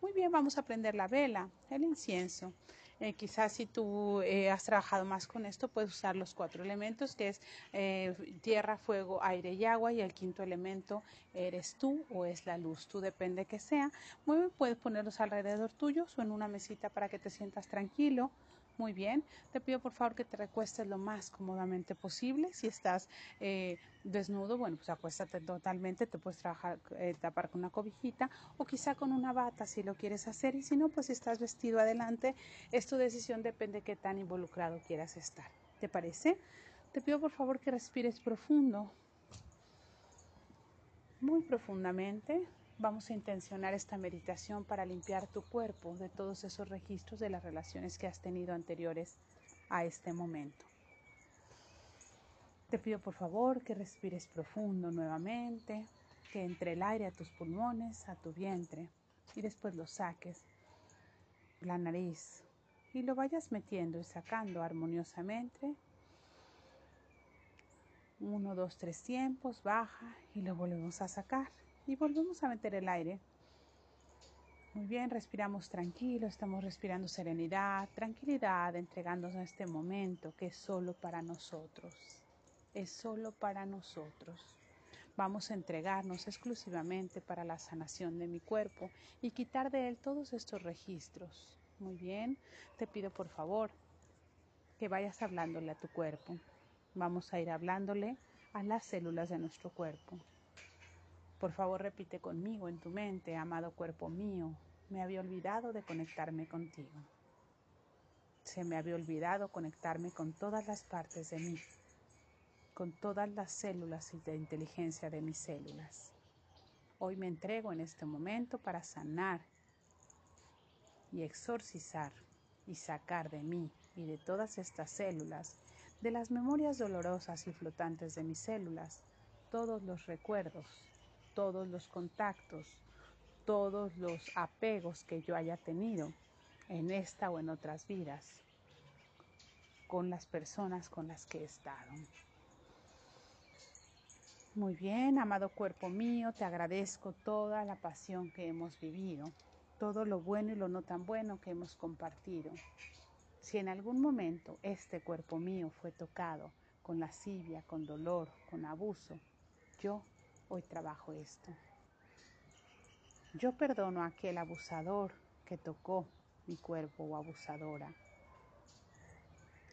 Muy bien, vamos a prender la vela, el incienso. Eh, quizás si tú eh, has trabajado más con esto, puedes usar los cuatro elementos, que es eh, tierra, fuego, aire y agua, y el quinto elemento eres tú o es la luz. Tú depende que sea. Muy bien, puedes ponerlos alrededor tuyos o en una mesita para que te sientas tranquilo muy bien. Te pido por favor que te recuestes lo más cómodamente posible. Si estás eh, desnudo, bueno, pues acuéstate totalmente. Te puedes trabajar, eh, tapar con una cobijita o quizá con una bata si lo quieres hacer. Y si no, pues si estás vestido adelante, es tu decisión, depende de qué tan involucrado quieras estar. ¿Te parece? Te pido por favor que respires profundo. Muy profundamente vamos a intencionar esta meditación para limpiar tu cuerpo de todos esos registros de las relaciones que has tenido anteriores a este momento. Te pido por favor que respires profundo nuevamente, que entre el aire a tus pulmones, a tu vientre y después lo saques la nariz y lo vayas metiendo y sacando armoniosamente. Uno, dos, tres tiempos, baja y lo volvemos a sacar y volvemos a meter el aire. Muy bien, respiramos tranquilo, estamos respirando serenidad, tranquilidad, entregándonos a este momento que es solo para nosotros. Es solo para nosotros. Vamos a entregarnos exclusivamente para la sanación de mi cuerpo y quitar de él todos estos registros. Muy bien, te pido por favor que vayas hablándole a tu cuerpo. Vamos a ir hablándole a las células de nuestro cuerpo. Por favor, repite conmigo en tu mente, amado cuerpo mío, me había olvidado de conectarme contigo. Se me había olvidado conectarme con todas las partes de mí, con todas las células y de inteligencia de mis células. Hoy me entrego en este momento para sanar y exorcizar y sacar de mí y de todas estas células, de las memorias dolorosas y flotantes de mis células, todos los recuerdos todos los contactos, todos los apegos que yo haya tenido en esta o en otras vidas con las personas con las que he estado. Muy bien, amado cuerpo mío, te agradezco toda la pasión que hemos vivido, todo lo bueno y lo no tan bueno que hemos compartido. Si en algún momento este cuerpo mío fue tocado con lascivia, con dolor, con abuso, yo hoy trabajo esto. Yo perdono a aquel abusador que tocó mi cuerpo o abusadora.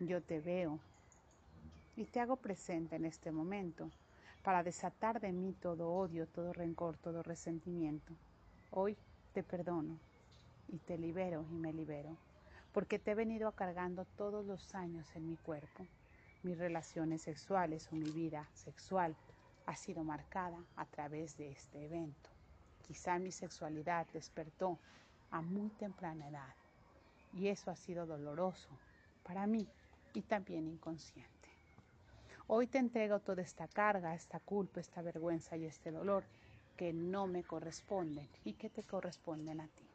Yo te veo y te hago presente en este momento para desatar de mí todo odio, todo rencor, todo resentimiento. Hoy te perdono y te libero y me libero, porque te he venido cargando todos los años en mi cuerpo, mis relaciones sexuales o mi vida sexual, ha sido marcada a través de este evento. Quizá mi sexualidad despertó a muy temprana edad y eso ha sido doloroso para mí y también inconsciente. Hoy te entrego toda esta carga, esta culpa, esta vergüenza y este dolor que no me corresponden y que te corresponden a ti.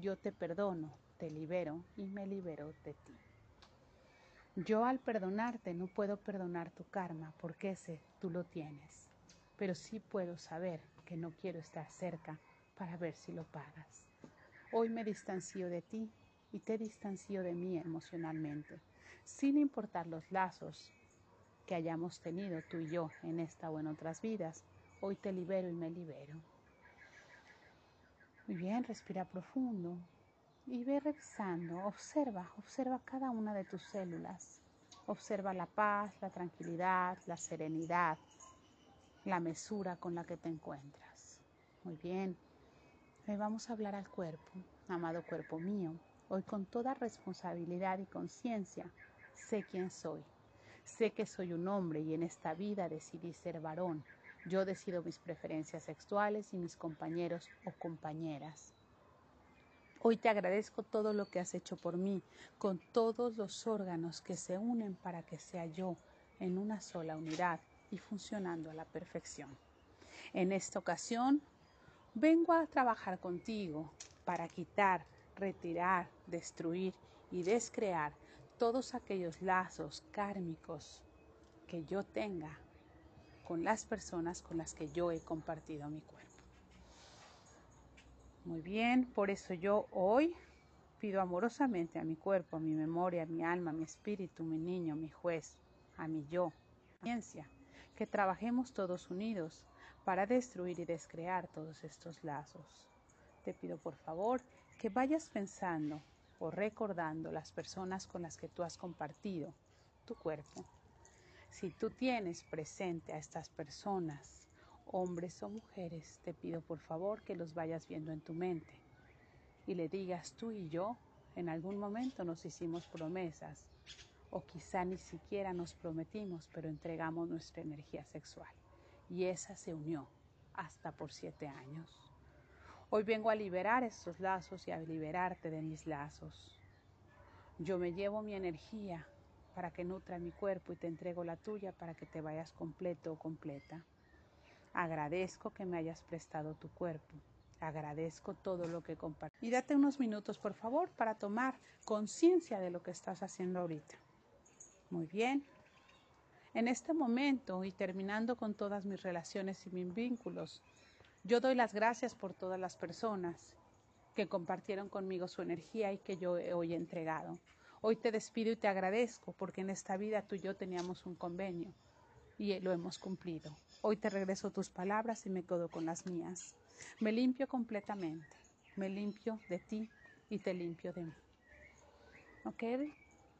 Yo te perdono, te libero y me libero de ti. Yo al perdonarte no puedo perdonar tu karma porque ese tú lo tienes, pero sí puedo saber que no quiero estar cerca para ver si lo pagas. Hoy me distancio de ti y te distancio de mí emocionalmente, sin importar los lazos que hayamos tenido tú y yo en esta o en otras vidas. Hoy te libero y me libero. Muy bien, respira profundo y ve revisando, observa, observa cada una de tus células. Observa la paz, la tranquilidad, la serenidad, la mesura con la que te encuentras. Muy bien, hoy vamos a hablar al cuerpo, amado cuerpo mío. Hoy con toda responsabilidad y conciencia sé quién soy. Sé que soy un hombre y en esta vida decidí ser varón. Yo decido mis preferencias sexuales y mis compañeros o compañeras. Hoy te agradezco todo lo que has hecho por mí, con todos los órganos que se unen para que sea yo en una sola unidad y funcionando a la perfección. En esta ocasión, vengo a trabajar contigo para quitar, retirar, destruir y descrear todos aquellos lazos kármicos que yo tenga con las personas con las que yo he compartido mi cuerpo. Muy bien, por eso yo hoy pido amorosamente a mi cuerpo, a mi memoria, a mi alma, a mi espíritu, mi niño, mi juez, a mi yo, ciencia, que trabajemos todos unidos para destruir y descrear todos estos lazos. Te pido por favor que vayas pensando o recordando las personas con las que tú has compartido tu cuerpo. Si tú tienes presente a estas personas, hombres o mujeres, te pido por favor que los vayas viendo en tu mente y le digas tú y yo en algún momento nos hicimos promesas o quizá ni siquiera nos prometimos, pero entregamos nuestra energía sexual y esa se unió hasta por siete años. Hoy vengo a liberar estos lazos y a liberarte de mis lazos. Yo me llevo mi energía para que nutra mi cuerpo y te entrego la tuya para que te vayas completo o completa. Agradezco que me hayas prestado tu cuerpo. Agradezco todo lo que compartí. Y date unos minutos, por favor, para tomar conciencia de lo que estás haciendo ahorita. Muy bien. En este momento y terminando con todas mis relaciones y mis vínculos, yo doy las gracias por todas las personas que compartieron conmigo su energía y que yo hoy he entregado. Hoy te despido y te agradezco porque en esta vida tú y yo teníamos un convenio y lo hemos cumplido. Hoy te regreso tus palabras y me quedo con las mías. Me limpio completamente. Me limpio de ti y te limpio de mí. ¿Ok?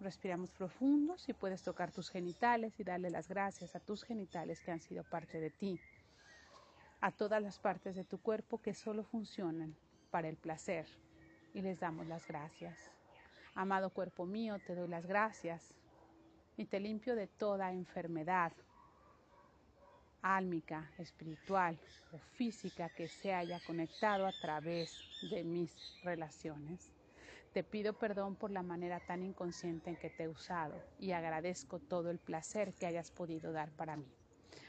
Respiramos profundo, si puedes tocar tus genitales y darle las gracias a tus genitales que han sido parte de ti, a todas las partes de tu cuerpo que solo funcionan para el placer y les damos las gracias. Amado cuerpo mío, te doy las gracias y te limpio de toda enfermedad álmica, espiritual o física que se haya conectado a través de mis relaciones. Te pido perdón por la manera tan inconsciente en que te he usado y agradezco todo el placer que hayas podido dar para mí.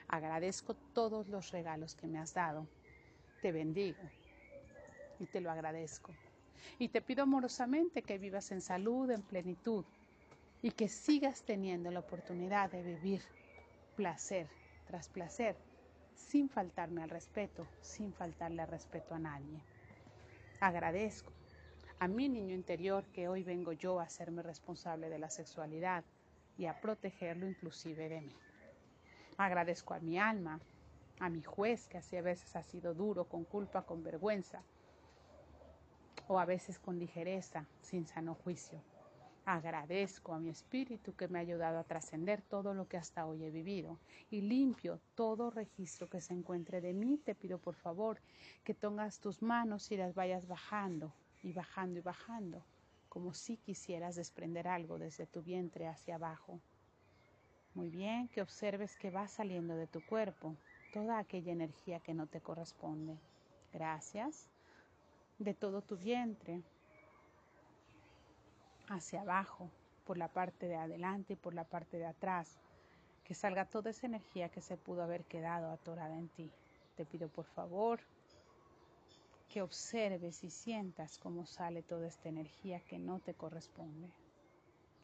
Agradezco todos los regalos que me has dado. Te bendigo y te lo agradezco. Y te pido amorosamente que vivas en salud, en plenitud y que sigas teniendo la oportunidad de vivir placer tras placer sin faltarme al respeto, sin faltarle al respeto a nadie. Agradezco a mi niño interior que hoy vengo yo a hacerme responsable de la sexualidad y a protegerlo inclusive de mí. Agradezco a mi alma, a mi juez que así a veces ha sido duro, con culpa, con vergüenza, o a veces con ligereza, sin sano juicio. Agradezco a mi espíritu que me ha ayudado a trascender todo lo que hasta hoy he vivido y limpio todo registro que se encuentre de mí. Te pido por favor que pongas tus manos y las vayas bajando y bajando y bajando, como si quisieras desprender algo desde tu vientre hacia abajo. Muy bien, que observes que va saliendo de tu cuerpo toda aquella energía que no te corresponde. Gracias. De todo tu vientre hacia abajo, por la parte de adelante y por la parte de atrás. Que salga toda esa energía que se pudo haber quedado atorada en ti. Te pido por favor que observes y sientas cómo sale toda esta energía que no te corresponde,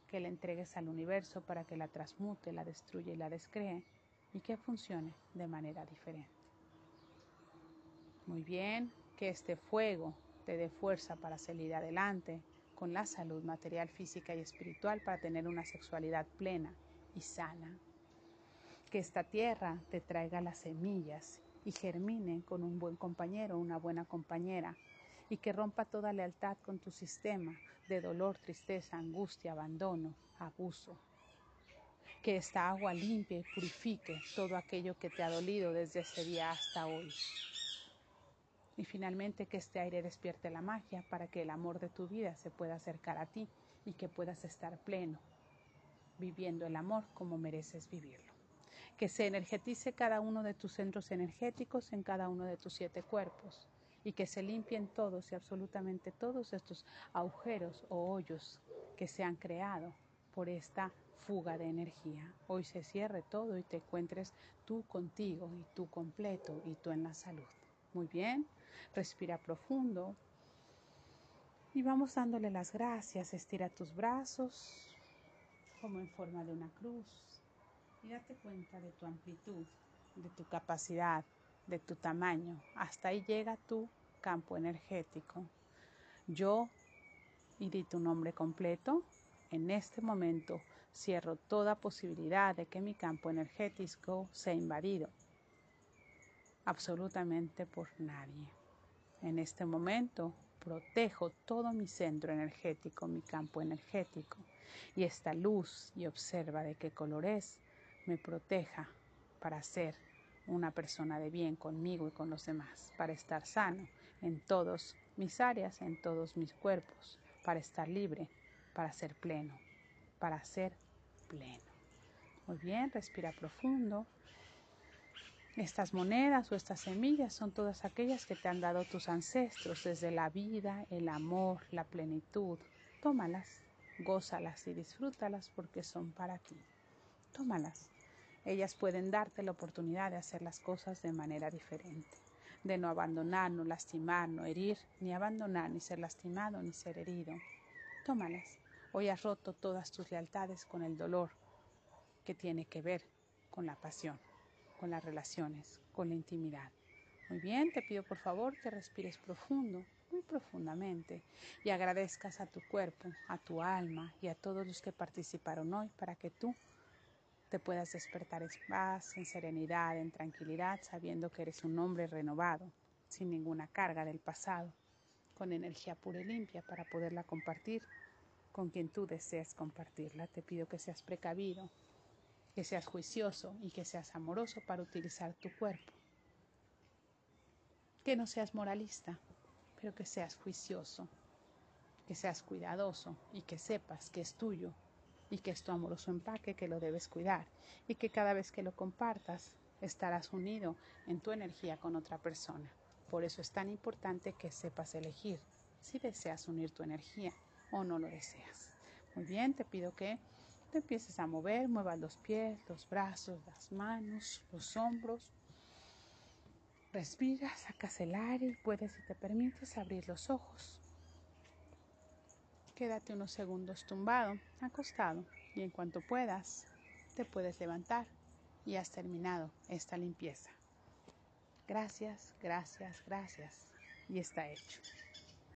que la entregues al universo para que la transmute, la destruya y la descree y que funcione de manera diferente. Muy bien, que este fuego te dé fuerza para salir adelante con la salud material, física y espiritual para tener una sexualidad plena y sana. Que esta tierra te traiga las semillas y germine con un buen compañero o una buena compañera y que rompa toda lealtad con tu sistema de dolor, tristeza, angustia, abandono, abuso. Que esta agua limpie y purifique todo aquello que te ha dolido desde ese día hasta hoy. Y finalmente que este aire despierte la magia para que el amor de tu vida se pueda acercar a ti y que puedas estar pleno, viviendo el amor como mereces vivirlo que se energetice cada uno de tus centros energéticos en cada uno de tus siete cuerpos y que se limpien todos y absolutamente todos estos agujeros o hoyos que se han creado por esta fuga de energía. Hoy se cierre todo y te encuentres tú contigo y tú completo y tú en la salud. Muy bien, respira profundo y vamos dándole las gracias. Estira tus brazos como en forma de una cruz y date cuenta de tu amplitud, de tu capacidad, de tu tamaño. Hasta ahí llega tu campo energético. Yo, y di tu nombre completo, en este momento cierro toda posibilidad de que mi campo energético sea invadido absolutamente por nadie. En este momento protejo todo mi centro energético, mi campo energético, y esta luz y observa de qué color es, me proteja para ser una persona de bien conmigo y con los demás, para estar sano en todas mis áreas, en todos mis cuerpos, para estar libre, para ser pleno, para ser pleno. Muy bien, respira profundo. Estas monedas o estas semillas son todas aquellas que te han dado tus ancestros desde la vida, el amor, la plenitud. Tómalas, gózalas y disfrútalas porque son para ti. Tómalas. Ellas pueden darte la oportunidad de hacer las cosas de manera diferente, de no abandonar, no lastimar, no herir, ni abandonar, ni ser lastimado, ni ser herido. Tómalas. Hoy has roto todas tus lealtades con el dolor que tiene que ver con la pasión con las relaciones, con la intimidad. Muy bien, te pido por favor que respires profundo, muy profundamente, y agradezcas a tu cuerpo, a tu alma y a todos los que participaron hoy para que tú te puedas despertar en paz, en serenidad, en tranquilidad, sabiendo que eres un hombre renovado, sin ninguna carga del pasado, con energía pura y limpia para poderla compartir con quien tú desees compartirla. Te pido que seas precavido, que seas juicioso y que seas amoroso para utilizar tu cuerpo. Que no seas moralista, pero que seas juicioso, que seas cuidadoso y que sepas que es tuyo y que es tu amoroso empaque que lo debes cuidar y que cada vez que lo compartas estarás unido en tu energía con otra persona. Por eso es tan importante que sepas elegir si deseas unir tu energía o no lo deseas. Muy bien, te pido que te empieces a mover, muevas los pies, los brazos, las manos, los hombros. Respira, sacas el aire y puedes, si te permites, abrir los ojos. Quédate unos segundos tumbado, acostado, y en cuanto puedas, te puedes levantar y has terminado esta limpieza. Gracias, gracias, gracias. Y está hecho.